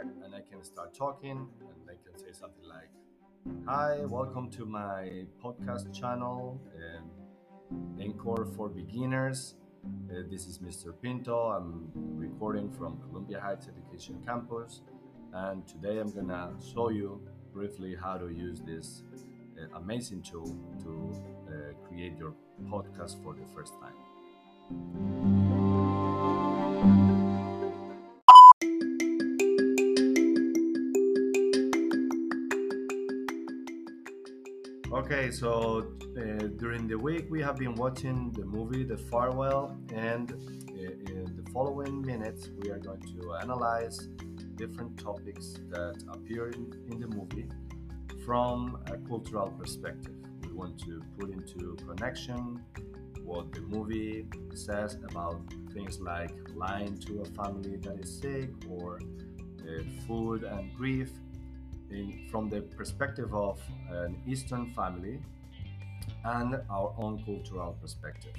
and I can start talking and I can say something like, Hi, welcome to my podcast channel, um, Anchor for Beginners. Uh, this is Mr. Pinto. I'm recording from Columbia Heights Education Campus, and today I'm gonna show you briefly how to use this uh, amazing tool to uh, create your podcast for the first time. Okay, so uh, during the week we have been watching the movie The Farewell, and uh, in the following minutes we are going to analyze different topics that appear in, in the movie from a cultural perspective. We want to put into connection what the movie says about things like lying to a family that is sick or uh, food and grief in, from the perspective of an Eastern family and our own cultural perspective.